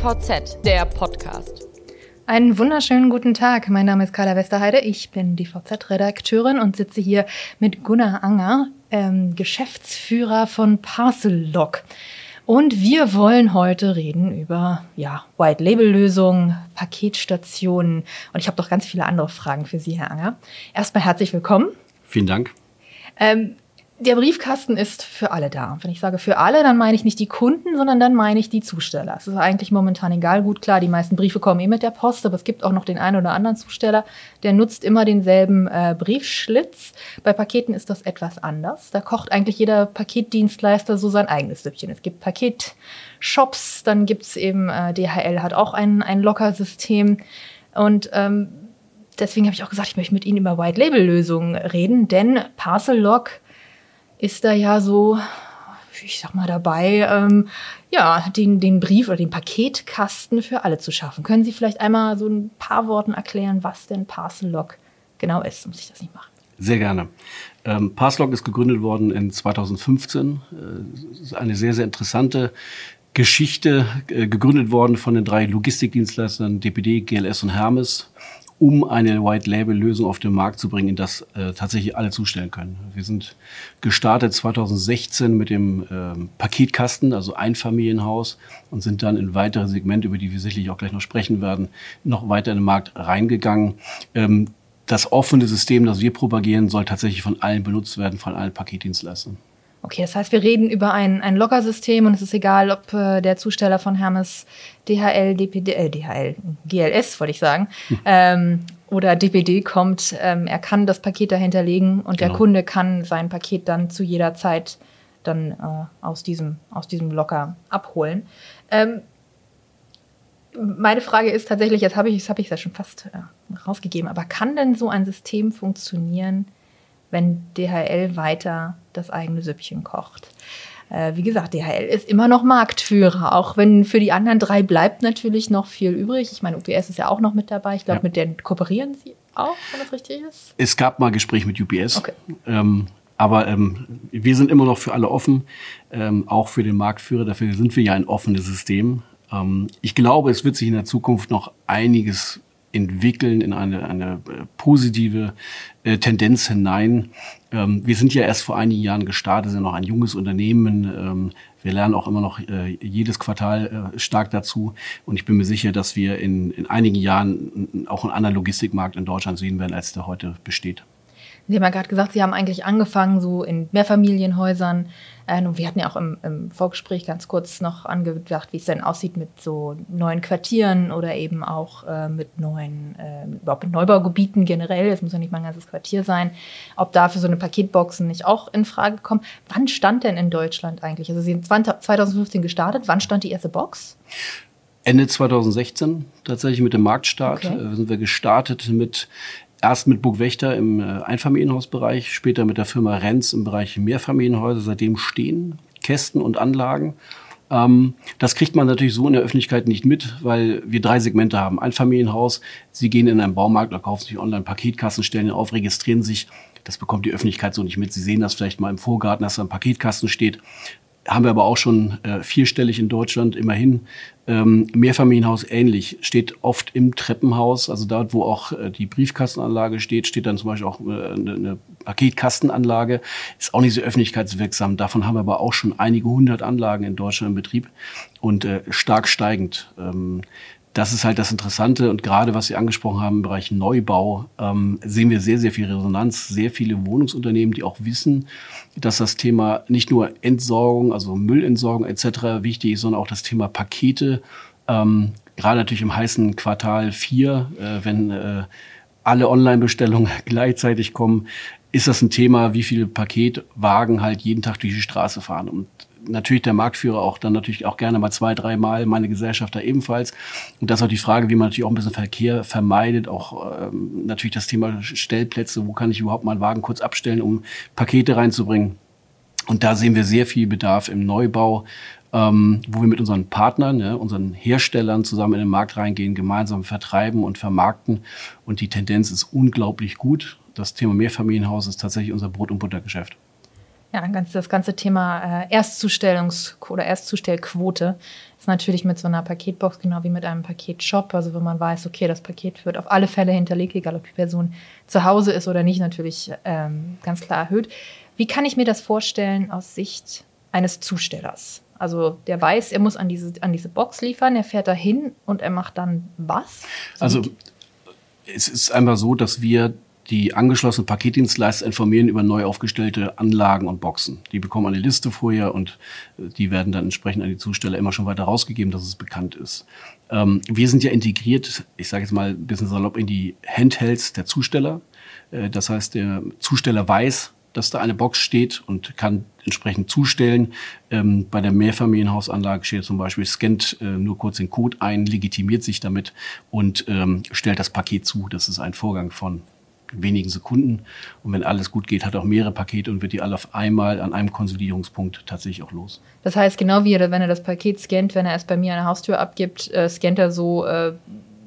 DVZ, der Podcast. Einen wunderschönen guten Tag. Mein Name ist Carla Westerheide. Ich bin DVZ-Redakteurin und sitze hier mit Gunnar Anger, ähm, Geschäftsführer von Parcel-Log. Und wir wollen heute reden über ja, White-Label-Lösungen, Paketstationen und ich habe doch ganz viele andere Fragen für Sie, Herr Anger. Erstmal herzlich willkommen. Vielen Dank. Ähm, der Briefkasten ist für alle da. Wenn ich sage für alle, dann meine ich nicht die Kunden, sondern dann meine ich die Zusteller. Es ist eigentlich momentan egal. Gut, klar, die meisten Briefe kommen eh mit der Post, aber es gibt auch noch den einen oder anderen Zusteller, der nutzt immer denselben äh, Briefschlitz. Bei Paketen ist das etwas anders. Da kocht eigentlich jeder Paketdienstleister so sein eigenes Süppchen. Es gibt Paketshops, dann gibt's eben, äh, DHL hat auch ein, ein Lockersystem. Und ähm, deswegen habe ich auch gesagt, ich möchte mit Ihnen über White-Label-Lösungen reden, denn Parcel Lock ist da ja so, ich sag mal dabei, ähm, ja, den, den Brief oder den Paketkasten für alle zu schaffen. Können Sie vielleicht einmal so ein paar Worten erklären, was denn Parcel Lock genau ist? Muss ich das nicht machen? Sehr gerne. Ähm, Parcelog ist gegründet worden in 2015. Äh, ist eine sehr, sehr interessante Geschichte, äh, gegründet worden von den drei Logistikdienstleistern DPD, GLS und Hermes um eine White-Label-Lösung auf den Markt zu bringen, in das äh, tatsächlich alle zustellen können. Wir sind gestartet 2016 mit dem ähm, Paketkasten, also Einfamilienhaus, und sind dann in weitere Segmente, über die wir sicherlich auch gleich noch sprechen werden, noch weiter in den Markt reingegangen. Ähm, das offene System, das wir propagieren, soll tatsächlich von allen benutzt werden, von allen Paketdienstleistern. Okay, das heißt, wir reden über ein, ein Logger-System und es ist egal, ob äh, der Zusteller von Hermes DHL, DPD, äh, DHL, GLS wollte ich sagen, hm. ähm, oder DPD kommt, ähm, er kann das Paket dahinterlegen und genau. der Kunde kann sein Paket dann zu jeder Zeit dann äh, aus diesem, aus diesem Locker abholen. Ähm, meine Frage ist tatsächlich, jetzt habe ich es hab ja schon fast äh, rausgegeben, aber kann denn so ein System funktionieren, wenn DHL weiter das eigene Süppchen kocht. Äh, wie gesagt, DHL ist immer noch Marktführer, auch wenn für die anderen drei bleibt natürlich noch viel übrig. Ich meine, UPS ist ja auch noch mit dabei. Ich glaube, ja. mit denen kooperieren Sie auch, wenn das richtig ist. Es gab mal Gespräche mit UPS. Okay. Ähm, aber ähm, wir sind immer noch für alle offen, ähm, auch für den Marktführer. Dafür sind wir ja ein offenes System. Ähm, ich glaube, es wird sich in der Zukunft noch einiges entwickeln in eine, eine äh, positive äh, Tendenz hinein. Ähm, wir sind ja erst vor einigen Jahren gestartet, sind noch ein junges Unternehmen. Ähm, wir lernen auch immer noch äh, jedes Quartal äh, stark dazu. Und ich bin mir sicher, dass wir in, in einigen Jahren auch einen anderen Logistikmarkt in Deutschland sehen werden, als der heute besteht. Sie haben ja gerade gesagt, Sie haben eigentlich angefangen so in Mehrfamilienhäusern. Äh, und wir hatten ja auch im, im, Vorgespräch ganz kurz noch angedacht, wie es denn aussieht mit so neuen Quartieren oder eben auch äh, mit neuen, äh, überhaupt mit Neubaugebieten generell. Es muss ja nicht mal ein ganzes Quartier sein. Ob da für so eine Paketboxen nicht auch in Frage kommen. Wann stand denn in Deutschland eigentlich? Also Sie sind 2015 gestartet. Wann stand die erste Box? Ende 2016 tatsächlich mit dem Marktstart okay. Äh, sind wir gestartet mit Erst mit Burgwächter im äh, Einfamilienhausbereich, später mit der Firma Renz im Bereich Mehrfamilienhäuser. Seitdem stehen Kästen und Anlagen. Ähm, das kriegt man natürlich so in der Öffentlichkeit nicht mit, weil wir drei Segmente haben. Einfamilienhaus, Sie gehen in einen Baumarkt oder kaufen sich online Paketkasten, stellen ihn auf, registrieren sich. Das bekommt die Öffentlichkeit so nicht mit. Sie sehen das vielleicht mal im Vorgarten, dass da ein Paketkasten steht haben wir aber auch schon äh, vierstellig in Deutschland immerhin. Ähm, Mehrfamilienhaus ähnlich, steht oft im Treppenhaus, also dort, wo auch äh, die Briefkastenanlage steht, steht dann zum Beispiel auch äh, eine, eine Paketkastenanlage, ist auch nicht so öffentlichkeitswirksam. Davon haben wir aber auch schon einige hundert Anlagen in Deutschland im Betrieb und äh, stark steigend. Ähm, das ist halt das Interessante und gerade was Sie angesprochen haben im Bereich Neubau ähm, sehen wir sehr, sehr viel Resonanz, sehr viele Wohnungsunternehmen, die auch wissen, dass das Thema nicht nur Entsorgung, also Müllentsorgung etc. wichtig ist, sondern auch das Thema Pakete, ähm, gerade natürlich im heißen Quartal 4, äh, wenn äh, alle Online-Bestellungen gleichzeitig kommen, ist das ein Thema, wie viele Paketwagen halt jeden Tag durch die Straße fahren. Und natürlich der Marktführer auch dann natürlich auch gerne mal zwei, drei Mal, meine Gesellschaft da ebenfalls. Und das ist auch die Frage, wie man natürlich auch ein bisschen Verkehr vermeidet, auch ähm, natürlich das Thema Stellplätze, wo kann ich überhaupt mal einen Wagen kurz abstellen, um Pakete reinzubringen. Und da sehen wir sehr viel Bedarf im Neubau, ähm, wo wir mit unseren Partnern, ja, unseren Herstellern zusammen in den Markt reingehen, gemeinsam vertreiben und vermarkten. Und die Tendenz ist unglaublich gut. Das Thema Mehrfamilienhaus ist tatsächlich unser Brot- und Buttergeschäft. Ja, das ganze Thema äh, Erstzustellungs- oder Erstzustellquote ist natürlich mit so einer Paketbox genau wie mit einem Paketshop. Also wenn man weiß, okay, das Paket wird auf alle Fälle hinterlegt, egal ob die Person zu Hause ist oder nicht, natürlich ähm, ganz klar erhöht. Wie kann ich mir das vorstellen aus Sicht eines Zustellers? Also der weiß, er muss an diese, an diese Box liefern, er fährt dahin und er macht dann was? Also es ist einfach so, dass wir die angeschlossenen Paketdienstleister informieren über neu aufgestellte Anlagen und Boxen. Die bekommen eine Liste vorher und äh, die werden dann entsprechend an die Zusteller immer schon weiter rausgegeben, dass es bekannt ist. Ähm, wir sind ja integriert, ich sage jetzt mal ein bisschen salopp, in die Handhelds der Zusteller. Äh, das heißt, der Zusteller weiß, dass da eine Box steht und kann entsprechend zustellen. Ähm, bei der Mehrfamilienhausanlage steht zum Beispiel, scannt äh, nur kurz den Code ein, legitimiert sich damit und ähm, stellt das Paket zu. Das ist ein Vorgang von wenigen Sekunden. Und wenn alles gut geht, hat er auch mehrere Pakete und wird die alle auf einmal an einem Konsolidierungspunkt tatsächlich auch los. Das heißt, genau wie er, wenn er das Paket scannt, wenn er es bei mir an der Haustür abgibt, äh, scannt er so äh,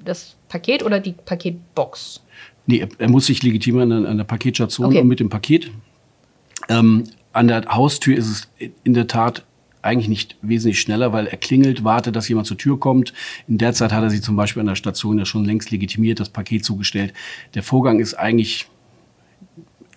das Paket oder die Paketbox? Nee, er, er muss sich legitimieren an, an der Paketstation Okay. und mit dem Paket. Ähm, an der Haustür ist es in der Tat eigentlich nicht wesentlich schneller, weil er klingelt, wartet, dass jemand zur Tür kommt. In der Zeit hat er sich zum Beispiel an der Station ja schon längst legitimiert, das Paket zugestellt. Der Vorgang ist eigentlich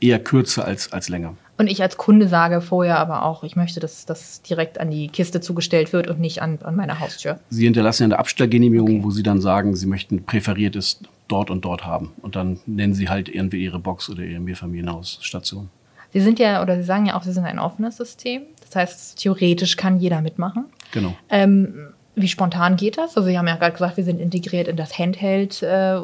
eher kürzer als, als länger. Und ich als Kunde sage vorher aber auch, ich möchte, dass das direkt an die Kiste zugestellt wird und nicht an, an meine Haustür. Sie hinterlassen ja eine Abstellgenehmigung, Okay. wo Sie dann sagen, Sie möchten präferiertes dort und dort haben. Und dann nennen Sie halt irgendwie Ihre Box oder Ihre Mehrfamilienhausstation. Sie sind ja, oder Sie sagen ja auch, Sie sind ein offenes System. Das heißt, theoretisch kann jeder mitmachen. Genau. Ähm, wie spontan geht das? Also Sie haben ja gerade gesagt, wir sind integriert in das Handheld. Äh,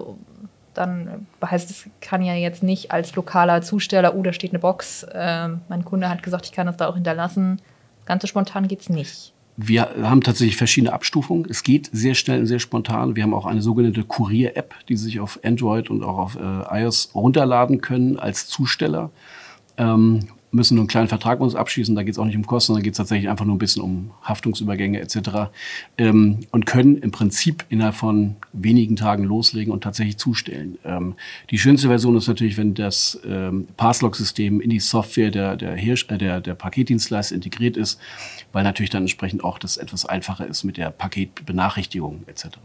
dann heißt es, kann ja jetzt nicht als lokaler Zusteller, oh, da steht eine Box, äh, mein Kunde hat gesagt, ich kann das da auch hinterlassen. Ganz so spontan geht's nicht. Wir haben tatsächlich verschiedene Abstufungen. Es geht sehr schnell und sehr spontan. Wir haben auch eine sogenannte Kurier-App, die Sie sich auf Android und auch auf äh, iOS runterladen können als Zusteller. Ähm, müssen nur einen kleinen Vertrag mit uns abschließen. Da geht es auch nicht um Kosten, da geht es tatsächlich einfach nur ein bisschen um Haftungsübergänge etc. Ähm, und können im Prinzip innerhalb von wenigen Tagen loslegen und tatsächlich zustellen. Ähm, die schönste Version ist natürlich, wenn das ähm, Passlog-System in die Software der, der, Herst äh, der, der Paketdienstleister integriert ist, weil natürlich dann entsprechend auch das etwas einfacher ist mit der Paketbenachrichtigung etc.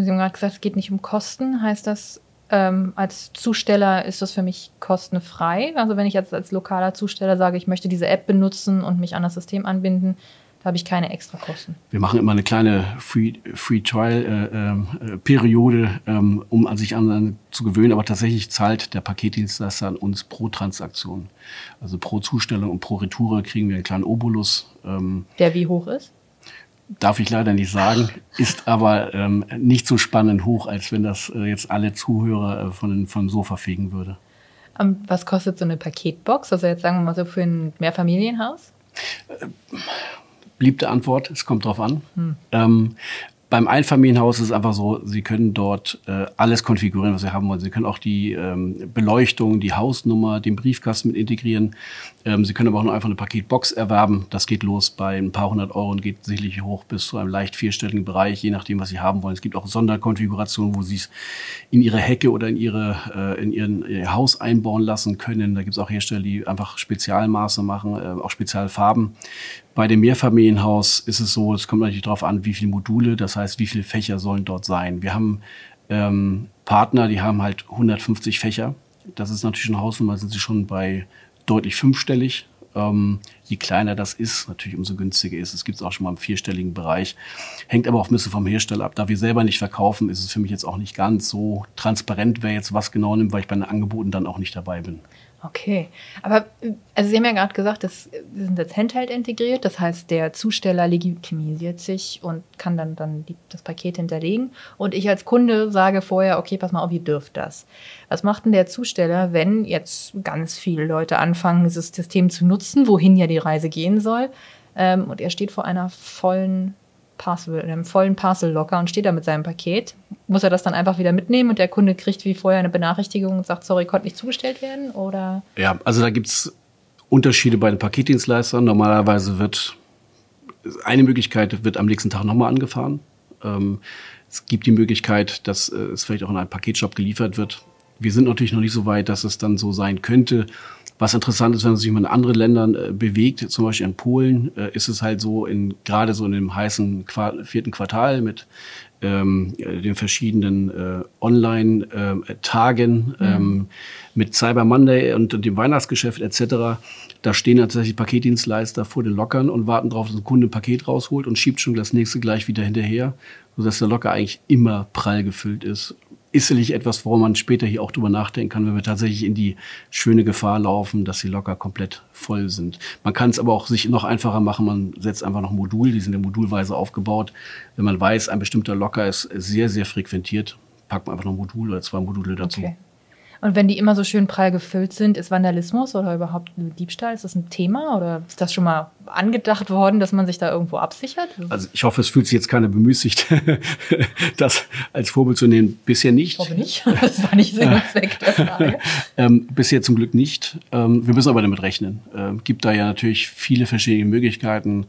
Sie haben gerade gesagt, es geht nicht um Kosten. Heißt das, ähm, als Zusteller ist das für mich kostenfrei? Also wenn ich jetzt als lokaler Zusteller sage, ich möchte diese App benutzen und mich an das System anbinden, da habe ich keine extra Kosten. Wir machen immer eine kleine Free, Free Trial äh, ähm, äh, Periode, ähm, um an sich an zu gewöhnen. Aber tatsächlich zahlt der Paketdienstleister an uns pro Transaktion. Also pro Zustellung und pro Retour kriegen wir einen kleinen Obolus. Ähm, Der wie hoch ist? Darf ich leider nicht sagen, ist aber ähm, nicht so spannend hoch, als wenn das äh, jetzt alle Zuhörer äh, von, vom Sofa fegen würde. Ähm, was kostet so eine Paketbox? Also jetzt sagen wir mal so für ein Mehrfamilienhaus? Beliebte Antwort, es kommt drauf an. Ähm, beim Einfamilienhaus ist es einfach so, Sie können dort äh, alles konfigurieren, was Sie haben wollen. Sie können auch die ähm, Beleuchtung, die Hausnummer, den Briefkasten mit integrieren. Ähm, Sie können aber auch nur einfach eine Paketbox erwerben. Das geht los bei ein paar hundert Euro und geht sicherlich hoch bis zu einem leicht vierstelligen Bereich, je nachdem, was Sie haben wollen. Es gibt auch Sonderkonfigurationen, wo Sie es in Ihre Hecke oder in, Ihre, äh, in Ihren, Ihr Haus einbauen lassen können. Da gibt es auch Hersteller, die einfach Spezialmaße machen, äh, auch Spezialfarben. Bei dem Mehrfamilienhaus ist es so, es kommt natürlich darauf an, wie viele Module, das heißt, wie viele Fächer sollen dort sein. Wir haben ähm, Partner, die haben halt 150 Fächer. Das ist natürlich eine Hausnummer, sind sie schon bei deutlich fünfstellig. Ähm, je kleiner das ist, natürlich umso günstiger ist. Es gibt es auch schon mal im vierstelligen Bereich. Hängt aber auch ein bisschen vom Hersteller ab. Da wir selber nicht verkaufen, ist es für mich jetzt auch nicht ganz so transparent, wer jetzt was genau nimmt, weil ich bei den Angeboten dann auch nicht dabei bin. Okay, aber also Sie haben ja gerade gesagt, dass Sie sind jetzt Handheld integriert, das heißt, der Zusteller legitimisiert sich und kann dann, dann die, das Paket hinterlegen. Und ich als Kunde sage vorher, okay, pass mal auf, ihr dürft das. Was macht denn der Zusteller, wenn jetzt ganz viele Leute anfangen, dieses System zu nutzen, wohin ja die Reise gehen soll, ähm, und er steht vor einer vollen Parcel, einem vollen Parcel-Locker und steht da mit seinem Paket. Muss er das dann einfach wieder mitnehmen und der Kunde kriegt wie vorher eine Benachrichtigung und sagt, sorry, konnte nicht zugestellt werden? Oder Ja, also da gibt's Unterschiede bei den Paketdienstleistern. Normalerweise wird eine Möglichkeit wird am nächsten Tag nochmal angefahren. Ähm, es gibt die Möglichkeit, dass äh, es vielleicht auch in einem Paketshop geliefert wird. Wir sind natürlich noch nicht so weit, dass es dann so sein könnte, Was interessant ist, wenn man sich mal in anderen Ländern äh, bewegt, zum Beispiel in Polen, äh, ist es halt so, in, gerade so in dem heißen Qua vierten Quartal mit ähm, den verschiedenen äh, Online-Tagen, mhm. ähm, mit Cyber Monday und dem Weihnachtsgeschäft etc., da stehen tatsächlich Paketdienstleister vor den Lockern und warten darauf, dass ein Kunde ein Paket rausholt und schiebt schon das nächste gleich wieder hinterher, sodass der Locker eigentlich immer prall gefüllt ist ist sicherlich etwas, worum man später hier auch drüber nachdenken kann, wenn wir tatsächlich in die schöne Gefahr laufen, dass sie locker komplett voll sind. Man kann es aber auch sich noch einfacher machen. Man setzt einfach noch Modul, die sind ja modulweise aufgebaut. Wenn man weiß, ein bestimmter Locker ist sehr, sehr frequentiert, packt man einfach noch ein Modul oder zwei Module dazu. Okay. Und wenn die immer so schön prall gefüllt sind, ist Vandalismus oder überhaupt Diebstahl, ist das ein Thema oder ist das schon mal angedacht worden, dass man sich da irgendwo absichert? Also ich hoffe, es fühlt sich jetzt keiner bemüßigt, das als Vorbild zu nehmen. Bisher nicht. Ich hoffe nicht. Das war nicht Sinn und Zweck der Frage. ähm, bisher zum Glück nicht. Ähm, wir müssen aber damit rechnen. Ähm, gibt da ja natürlich viele verschiedene Möglichkeiten.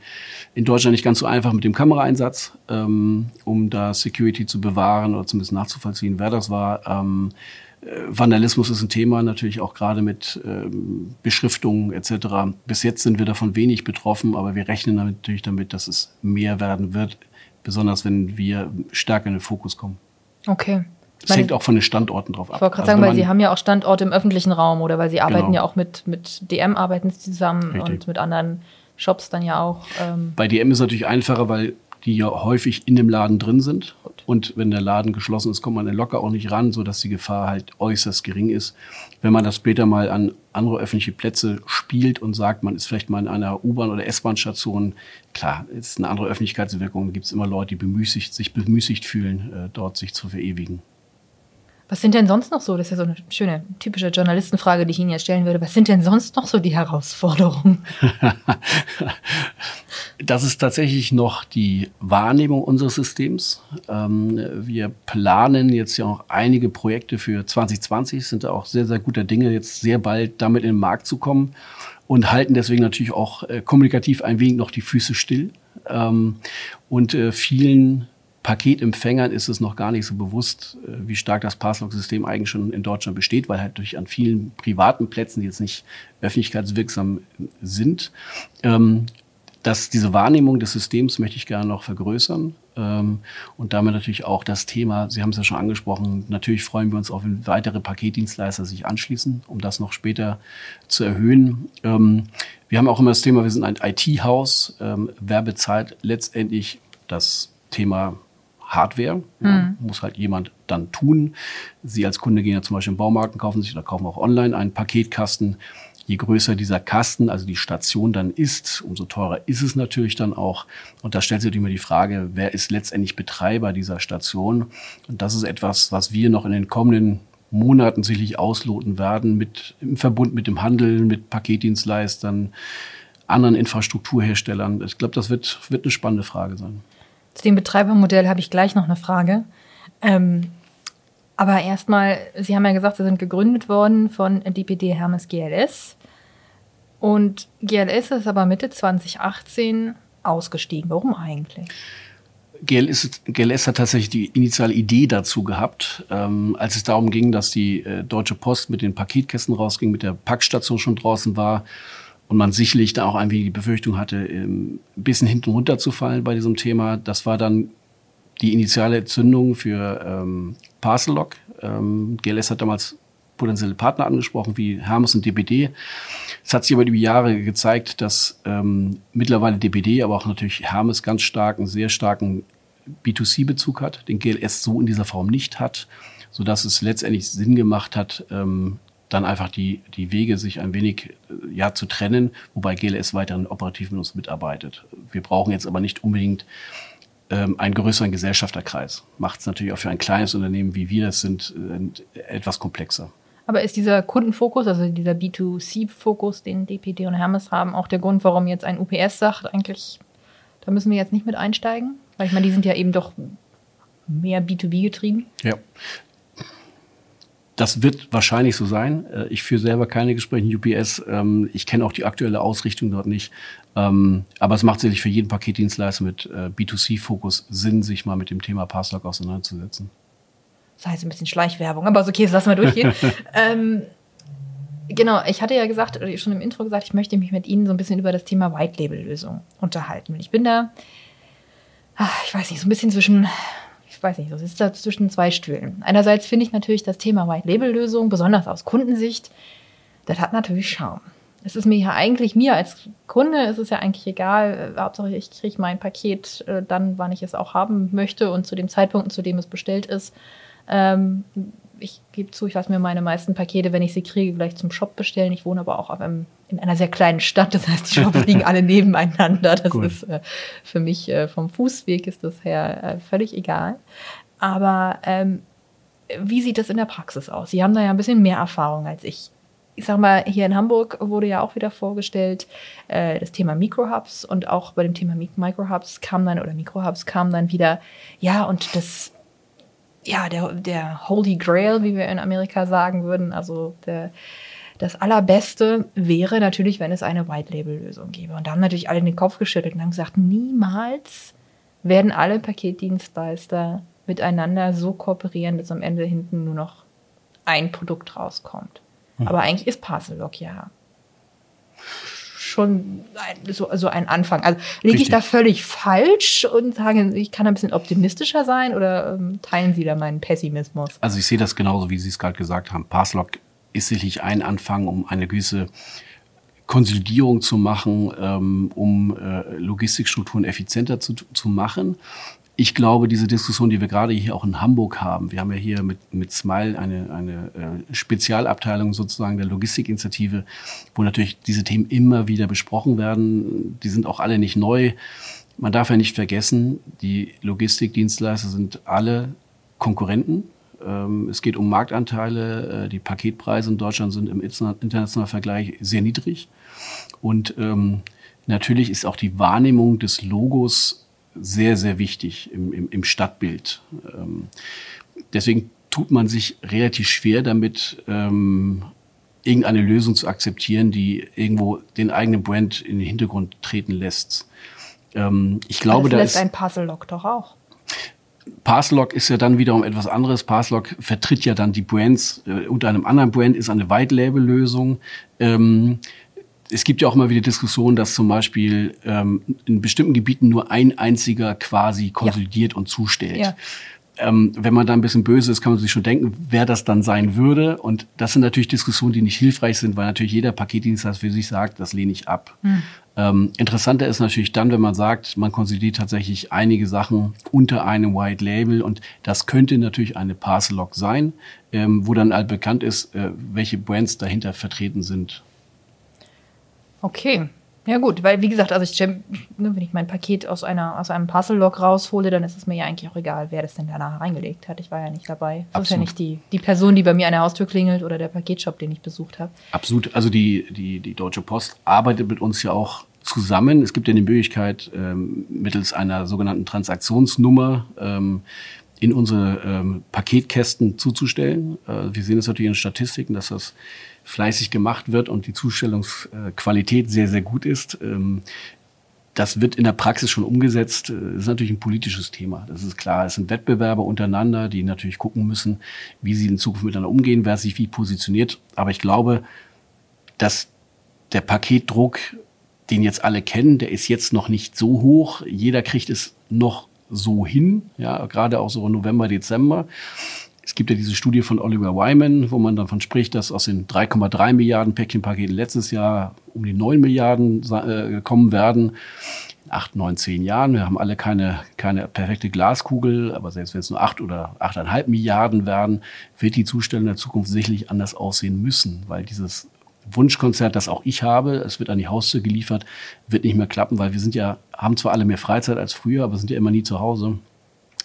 In Deutschland nicht ganz so einfach mit dem Kameraeinsatz, ähm, um da Security zu bewahren oder zumindest nachzuvollziehen, wer das war. Vandalismus ist ein Thema, natürlich auch gerade mit ähm, Beschriftungen etc. Bis jetzt sind wir davon wenig betroffen, aber wir rechnen natürlich damit, dass es mehr werden wird, besonders wenn wir stärker in den Fokus kommen. Okay. Das hängt auch von den Standorten drauf ab. Ich wollte gerade also sagen, weil Sie haben ja auch Standorte im öffentlichen Raum oder weil Sie arbeiten genau. ja auch mit, mit DM arbeiten Sie zusammen Richtig. und mit anderen Shops dann ja auch. Ähm Bei DM ist es natürlich einfacher, weil die ja häufig in dem Laden drin sind. Und wenn der Laden geschlossen ist, kommt man locker auch nicht ran, sodass die Gefahr halt äußerst gering ist. Wenn man das später mal an andere öffentliche Plätze spielt und sagt, man ist vielleicht mal in einer U-Bahn- oder S-Bahn-Station, klar, ist eine andere Öffentlichkeitswirkung. Gibt es immer Leute, die bemüßigt, sich bemüßigt fühlen, äh, dort sich zu verewigen. Was sind denn sonst noch so, das ist ja so eine schöne, typische Journalistenfrage, die ich Ihnen jetzt stellen würde, was sind denn sonst noch so die Herausforderungen? das ist tatsächlich noch die Wahrnehmung unseres Systems. Ähm, wir planen jetzt ja auch einige Projekte für 2020, sind da auch sehr, sehr guter Dinge, jetzt sehr bald damit in den Markt zu kommen und halten deswegen natürlich auch äh, kommunikativ ein wenig noch die Füße still. Ähm, und äh, vielen Paketempfängern ist es noch gar nicht so bewusst, äh, wie stark das Passlog-System eigentlich schon in Deutschland besteht, weil halt durch an vielen privaten Plätzen, die jetzt nicht öffentlichkeitswirksam sind, ähm, dass diese Wahrnehmung des Systems möchte ich gerne noch vergrößern. Ähm, und damit natürlich auch das Thema, Sie haben es ja schon angesprochen, natürlich freuen wir uns auch, wenn weitere Paketdienstleister sich anschließen, um das noch später zu erhöhen. Ähm, wir haben auch immer das Thema, wir sind ein IT-Haus. Ähm, wer bezahlt letztendlich das Thema Hardware. Mhm. Muss halt jemand dann tun. Sie als Kunde gehen ja zum Beispiel im Baumarkt und kaufen sich oder kaufen auch online einen Paketkasten. Je größer dieser Kasten, also die Station dann ist, umso teurer ist es natürlich dann auch. Und da stellt sich immer die Frage, wer ist letztendlich Betreiber dieser Station? Und das ist etwas, was wir noch in den kommenden Monaten sicherlich ausloten werden, mit, im Verbund mit dem Handel, mit Paketdienstleistern, anderen Infrastrukturherstellern. Ich glaube, das wird, wird eine spannende Frage sein. Zu dem Betreibermodell habe ich gleich noch eine Frage. Ähm, aber erstmal, Sie haben ja gesagt, Sie sind gegründet worden von DPD Hermes GLS. Und GLS ist aber Mitte 2018 ausgestiegen. Warum eigentlich? GLS, GLS hat tatsächlich die initiale Idee dazu gehabt, ähm, als es darum ging, dass die äh, Deutsche Post mit den Paketkästen rausging, mit der Packstation schon draußen war und man sicherlich da auch irgendwie die Befürchtung hatte, ähm, ein bisschen hinten runterzufallen bei diesem Thema. Das war dann die initiale Zündung für ähm, Parcellock. Ähm, GLS hat damals potenzielle Partner angesprochen, wie Hermes und DPD. Es hat sich über die Jahre gezeigt, dass ähm, mittlerweile DPD, aber auch natürlich Hermes ganz starken, sehr starken B2C-Bezug hat, den GLS so in dieser Form nicht hat, so dass es letztendlich Sinn gemacht hat, ähm, dann einfach die, die Wege sich ein wenig äh, ja, zu trennen, wobei GLS weiterhin operativ mit uns mitarbeitet. Wir brauchen jetzt aber nicht unbedingt ähm, einen größeren Gesellschafterkreis. Macht es natürlich auch für ein kleines Unternehmen, wie wir das sind, äh, etwas komplexer. Aber ist dieser Kundenfokus, also dieser B2C-Fokus, den DPD und Hermes haben, auch der Grund, warum jetzt ein UPS sagt, eigentlich, da müssen wir jetzt nicht mit einsteigen? Weil ich meine, die sind ja eben doch mehr B2B getrieben. Ja, das wird wahrscheinlich so sein. Äh, ich führe selber keine Gespräche in UPS. Ähm, ich kenne auch die aktuelle Ausrichtung dort nicht. Ähm, aber es macht sicherlich für jeden Paketdienstleister mit äh, B2C-Fokus Sinn, sich mal mit dem Thema Passlog auseinanderzusetzen. Das heißt ein bisschen Schleichwerbung, aber okay, das lassen wir durchgehen. ähm, Genau, ich hatte ja gesagt, oder schon im Intro gesagt, ich möchte mich mit Ihnen so ein bisschen über das Thema White Label Lösung unterhalten. Ich bin da, ach, ich weiß nicht, so ein bisschen zwischen, weiß nicht, so ist da zwischen zwei Stühlen. Einerseits finde ich natürlich das Thema White Label Lösung, besonders aus Kundensicht, das hat natürlich Charme. Es ist mir ja eigentlich, mir als Kunde ist es ja eigentlich egal. Äh, Hauptsache, ich kriege mein Paket äh, dann, wann ich es auch haben möchte und zu dem Zeitpunkt, zu dem es bestellt ist. Ähm, ich gebe zu, ich lasse mir meine meisten Pakete, wenn ich sie kriege, gleich zum Shop bestellen. Ich wohne aber auch einem, in einer sehr kleinen Stadt. Das heißt, die Shops liegen alle nebeneinander. Das cool. ist äh, für mich äh, vom Fußweg ist das her äh, völlig egal. Aber ähm, wie sieht das in der Praxis aus? Sie haben da ja ein bisschen mehr Erfahrung als ich. Ich sag mal, hier in Hamburg wurde ja auch wieder vorgestellt äh, das Thema Microhubs und auch bei dem Thema Microhubs kam dann oder Microhubs kam dann wieder ja und das ja, der, der Holy Grail, wie wir in Amerika sagen würden, also der, das Allerbeste wäre natürlich, wenn es eine White-Label-Lösung gäbe. Und da haben natürlich alle den Kopf geschüttelt und haben gesagt, niemals werden alle Paketdienstleister miteinander so kooperieren, dass am Ende hinten nur noch ein Produkt rauskommt. Hm. Aber eigentlich ist Parcel-Lock ja schon ein, so, so ein Anfang. Also liege ich da völlig falsch und sage, ich kann ein bisschen optimistischer sein oder ähm, teilen Sie da meinen Pessimismus? Also ich sehe das genauso, wie Sie es gerade gesagt haben. Passlock ist sicherlich ein Anfang, um eine gewisse Konsolidierung zu machen, ähm, um äh, Logistikstrukturen effizienter zu, zu machen ich glaube, diese Diskussion, die wir gerade hier auch in Hamburg haben, wir haben ja hier mit, mit Smile eine, eine äh, Spezialabteilung sozusagen der Logistikinitiative, wo natürlich diese Themen immer wieder besprochen werden. Die sind auch alle nicht neu. Man darf ja nicht vergessen, die Logistikdienstleister sind alle Konkurrenten. Ähm, es geht um Marktanteile. Äh, die Paketpreise in Deutschland sind im internationalen Vergleich sehr niedrig. Und ähm, natürlich ist auch die Wahrnehmung des Logos sehr, sehr wichtig im, im, im Stadtbild. Ähm, deswegen tut man sich relativ schwer damit, ähm, irgendeine Lösung zu akzeptieren, die irgendwo den eigenen Brand in den Hintergrund treten lässt. Ähm, ich glaube, das lässt da ist ein Parcel-Lock doch auch. Parcel-Lock ist ja dann wiederum etwas anderes. Parcel-Lock vertritt ja dann die Brands äh, unter einem anderen Brand, ist eine White-Label-Lösung. Ähm, es gibt ja auch immer wieder Diskussionen, dass zum Beispiel ähm, in bestimmten Gebieten nur ein einziger quasi konsolidiert ja. und zustellt. Ja. Ähm, wenn man da ein bisschen böse ist, kann man sich schon denken, wer das dann sein würde. Und das sind natürlich Diskussionen, die nicht hilfreich sind, weil natürlich jeder Paketdienstleister für sich sagt, das lehne ich ab. Hm. Ähm, interessanter ist natürlich dann, wenn man sagt, man konsolidiert tatsächlich einige Sachen unter einem White Label und das könnte natürlich eine Parcel Lock sein, ähm, wo dann halt bekannt ist, äh, welche Brands dahinter vertreten sind. Okay. Ja gut, weil wie gesagt, also ich, ne, wenn ich mein Paket aus einer aus einem Parcel-Log raushole, dann ist es mir ja eigentlich auch egal, wer das denn danach reingelegt hat. Ich war ja nicht dabei. Das Absolut. ist ja nicht die, die Person, die bei mir an der Haustür klingelt oder der Paketshop, den ich besucht habe. Absolut. Also die, die, die Deutsche Post arbeitet mit uns ja auch zusammen. Es gibt ja die Möglichkeit, ähm, mittels einer sogenannten Transaktionsnummer ähm, in unsere ähm, Paketkästen zuzustellen. Äh, wir sehen es natürlich in Statistiken, dass das fleißig gemacht wird und die Zustellungsqualität sehr, sehr gut ist. Ähm, das wird in der Praxis schon umgesetzt. Das ist natürlich ein politisches Thema. Das ist klar. Es sind Wettbewerber untereinander, die natürlich gucken müssen, wie sie in Zukunft miteinander umgehen, wer sich wie positioniert. Aber ich glaube, dass der Paketdruck, den jetzt alle kennen, der ist jetzt noch nicht so hoch. Jeder kriegt es noch so hin, ja, gerade auch so November, Dezember. Es gibt ja diese Studie von Oliver Wyman, wo man davon spricht, dass aus den 3,3 Milliarden Päckchenpaketen letztes Jahr um die 9 Milliarden äh, kommen werden. In acht, neun, zehn Jahren. Wir haben alle keine, keine perfekte Glaskugel, aber selbst wenn es nur acht oder achteinhalb Milliarden werden, wird die Zustellung in der Zukunft sicherlich anders aussehen müssen, weil dieses Wunschkonzert, das auch ich habe, es wird an die Haustür geliefert, wird nicht mehr klappen, weil wir sind ja, haben zwar alle mehr Freizeit als früher, aber sind ja immer nie zu Hause.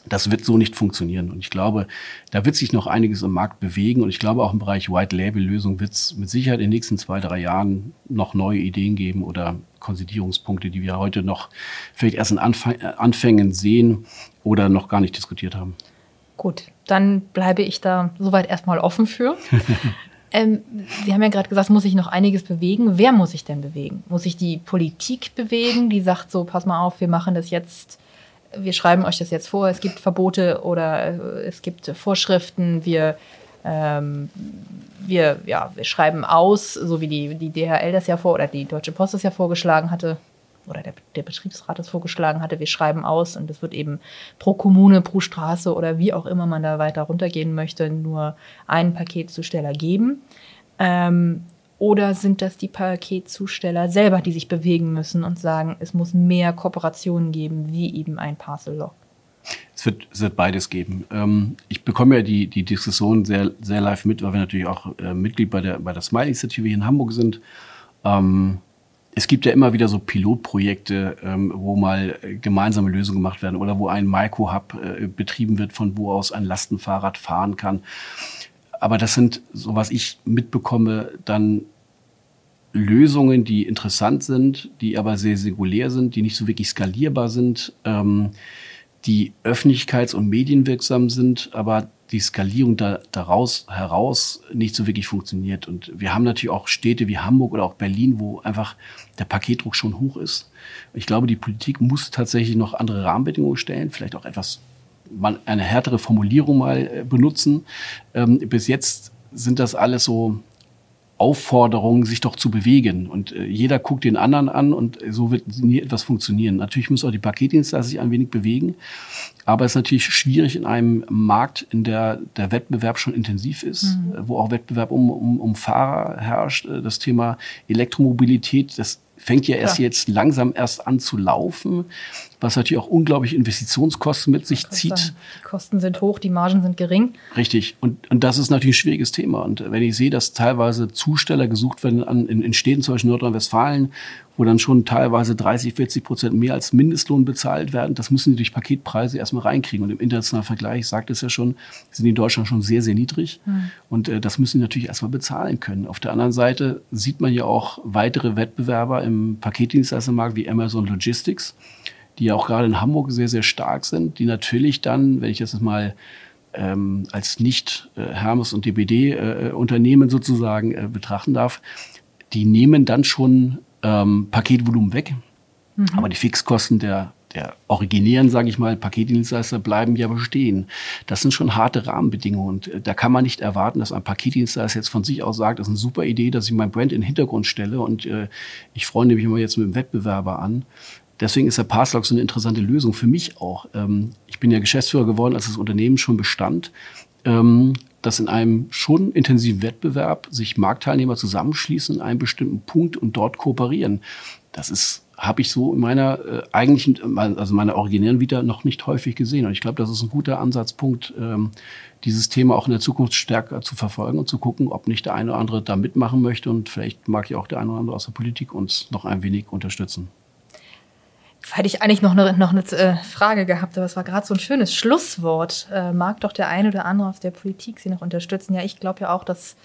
Das wird so nicht funktionieren. Und ich glaube, da wird sich noch einiges im Markt bewegen. Und ich glaube, auch im Bereich White-Label-Lösung wird es mit Sicherheit in den nächsten zwei, drei Jahren noch neue Ideen geben oder Konsolidierungspunkte, die wir heute noch vielleicht erst in Anfang, äh, Anfängen sehen oder noch gar nicht diskutiert haben. Gut, dann bleibe ich da soweit erstmal offen für. ähm, Sie haben ja gerade gesagt, muss ich noch einiges bewegen. Wer muss ich denn bewegen? Muss ich die Politik bewegen, die sagt so, pass mal auf, wir machen das jetzt wir schreiben euch das jetzt vor, es gibt Verbote oder äh, es gibt Vorschriften, wir, äh, Ähm, wir, ja, wir schreiben aus, so wie die, die DHL das ja vor, oder die Deutsche Post das ja vorgeschlagen hatte, oder der, der Betriebsrat das vorgeschlagen hatte, wir schreiben aus und es wird eben pro Kommune, pro Straße oder wie auch immer man da weiter runtergehen möchte, nur einen Paketzusteller geben. Ähm, oder sind das die Paketzusteller selber, die sich bewegen müssen und sagen, es muss mehr Kooperationen geben, wie eben ein Parcel Lock? Es wird, es wird beides geben. Ähm, ich bekomme ja die, die Diskussion sehr, sehr live mit, weil wir natürlich auch äh, Mitglied bei der, bei der Smile-Initiative hier in Hamburg sind. Ähm, es gibt ja immer wieder so Pilotprojekte, ähm, wo mal äh, gemeinsame Lösungen gemacht werden oder wo ein Micro-Hub äh, betrieben wird, von wo aus ein Lastenfahrrad fahren kann. Aber das sind, so was ich mitbekomme, dann Lösungen, die interessant sind, die aber sehr singulär sind, die nicht so wirklich skalierbar sind, ähm, die öffentlichkeits- und medienwirksam sind, aber die Skalierung da, daraus heraus nicht so wirklich funktioniert. Und wir haben natürlich auch Städte wie Hamburg oder auch Berlin, wo einfach der Paketdruck schon hoch ist. Ich glaube, die Politik muss tatsächlich noch andere Rahmenbedingungen stellen, vielleicht auch etwas mal eine härtere Formulierung mal äh, benutzen. Ähm, bis jetzt sind das alles so Aufforderungen, sich doch zu bewegen. Und äh, jeder guckt den anderen an und so wird nie etwas funktionieren. Natürlich muss auch die Paketdienstleister sich ein wenig bewegen. Aber es ist natürlich schwierig in einem Markt, in der der Wettbewerb schon intensiv ist, mhm. wo auch Wettbewerb um, um, um Fahrer herrscht. Äh, das Thema Elektromobilität, das fängt ja erst ja. jetzt langsam erst an zu laufen, was natürlich auch unglaublich Investitionskosten mit sich zieht. Die Kosten sind hoch, die Margen sind gering. Richtig. Und, und das ist natürlich ein schwieriges Thema. Und wenn ich sehe, dass teilweise Zusteller gesucht werden an, in, in Städten, zum Beispiel Nordrhein-Westfalen, wo dann schon teilweise 30, 40 Prozent mehr als Mindestlohn bezahlt werden. Das müssen die durch Paketpreise erstmal reinkriegen. Und im internationalen Vergleich, sagt es ja schon, sind die in Deutschland schon sehr, sehr niedrig. Mhm. Und äh, das müssen die natürlich erstmal bezahlen können. Auf der anderen Seite sieht man ja auch weitere Wettbewerber im Paketdienstleistermarkt wie Amazon Logistics, die ja auch gerade in Hamburg sehr, sehr stark sind, die natürlich dann, wenn ich das mal ähm, als nicht äh, Hermes und DBD äh, Unternehmen sozusagen äh, betrachten darf, die nehmen dann schon ähm, Paketvolumen weg. Mhm. Aber die Fixkosten der, der originären, sage ich mal, Paketdienstleister bleiben ja bestehen. Das sind schon harte Rahmenbedingungen. Und äh, da kann man nicht erwarten, dass ein Paketdienstleister jetzt von sich aus sagt, das ist eine super Idee, dass ich mein Brand in den Hintergrund stelle und äh, ich freue mich immer jetzt mit dem Wettbewerber an. Deswegen ist der Passlog so eine interessante Lösung für mich auch. Ähm, ich bin ja Geschäftsführer geworden, als das Unternehmen schon bestand. Ähm, dass in einem schon intensiven Wettbewerb sich Marktteilnehmer zusammenschließen in einem bestimmten Punkt und dort kooperieren. Das ist habe ich so in meiner äh, eigentlichen, also meiner originären Vita noch nicht häufig gesehen. Und ich glaube, das ist ein guter Ansatzpunkt, ähm, dieses Thema auch in der Zukunft stärker zu verfolgen und zu gucken, ob nicht der eine oder andere da mitmachen möchte. Und vielleicht mag ja auch der eine oder andere aus der Politik uns noch ein wenig unterstützen hätte ich eigentlich noch eine, noch eine äh, Frage gehabt, aber es war gerade so ein schönes Schlusswort. Äh, mag doch der eine oder andere aus der Politik Sie noch unterstützen? Ja, ich glaube ja auch, dass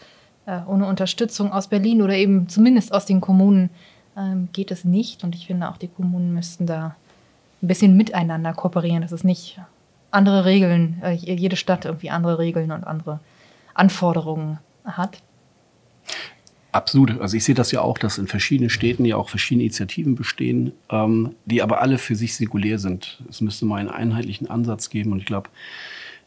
äh, ohne Unterstützung aus Berlin oder eben zumindest aus den Kommunen ähm, geht es nicht. Und ich finde auch, die Kommunen müssten da ein bisschen miteinander kooperieren, dass es nicht andere Regeln, jede Stadt irgendwie andere Regeln und andere Anforderungen hat. Absolut. Also ich sehe das ja auch, dass in verschiedenen Städten ja auch verschiedene Initiativen bestehen, ähm, die aber alle für sich singulär sind. Es müsste mal einen einheitlichen Ansatz geben und ich glaube,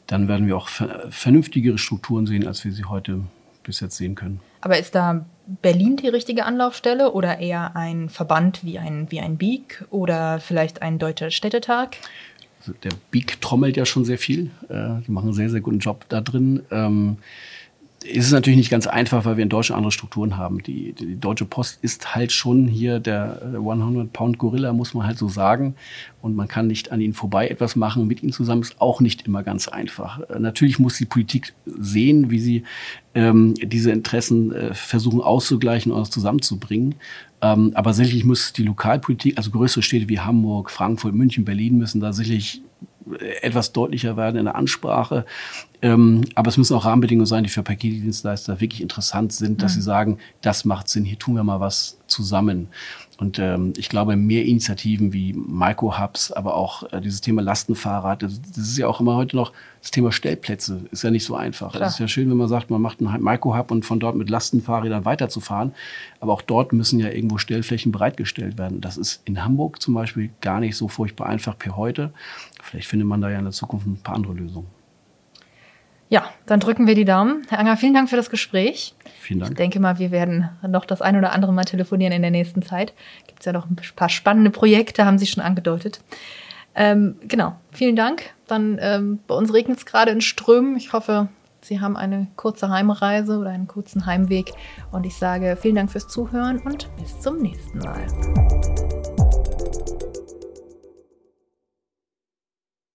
dann werden wir auch vernünftigere Strukturen sehen, als wir sie heute bis jetzt sehen können. Aber ist da Berlin die richtige Anlaufstelle oder eher ein Verband wie ein, wie ein BIG oder vielleicht ein deutscher Städtetag? Also der BIG trommelt ja schon sehr viel. Äh, die machen einen sehr, sehr guten Job da drin. Ähm, ist es natürlich nicht ganz einfach, weil wir in Deutschland andere Strukturen haben. Die, die Deutsche Post ist halt schon hier der 100-Pound-Gorilla, muss man halt so sagen. Und man kann nicht an ihnen vorbei etwas machen. Mit ihnen zusammen ist auch nicht immer ganz einfach. Äh, natürlich muss die Politik sehen, wie sie ähm, diese Interessen äh, versuchen auszugleichen und zusammenzubringen. Ähm, aber sicherlich muss die Lokalpolitik, also größere Städte wie Hamburg, Frankfurt, München, Berlin müssen da sicherlich etwas deutlicher werden in der Ansprache. Ähm, aber es müssen auch Rahmenbedingungen sein, die für Paketdienstleister wirklich interessant sind, dass mhm. sie sagen, das macht Sinn, hier tun wir mal was zusammen. Und ähm, ich glaube, mehr Initiativen wie Micro-Hubs, aber auch äh, dieses Thema Lastenfahrrad, das, das, ist ja auch immer heute noch das Thema Stellplätze, ist ja nicht so einfach. Es ist ja schön, wenn man sagt, man macht einen Micro-Hub und von dort mit Lastenfahrrädern weiterzufahren. Aber auch dort müssen ja irgendwo Stellflächen bereitgestellt werden. Das ist in Hamburg zum Beispiel gar nicht so furchtbar einfach per heute. Vielleicht findet man da ja in der Zukunft ein paar andere Lösungen. Ja, dann drücken wir die Daumen. Herr Anger, vielen Dank für das Gespräch. Vielen Dank. Ich denke mal, wir werden noch das ein oder andere Mal telefonieren in der nächsten Zeit. Gibt es ja noch ein paar spannende Projekte, haben Sie schon angedeutet. Ähm, genau, vielen Dank. Dann ähm, bei uns regnet es gerade in Strömen. Ich hoffe, Sie haben eine kurze Heimreise oder einen kurzen Heimweg. Und ich sage vielen Dank fürs Zuhören und bis zum nächsten Mal.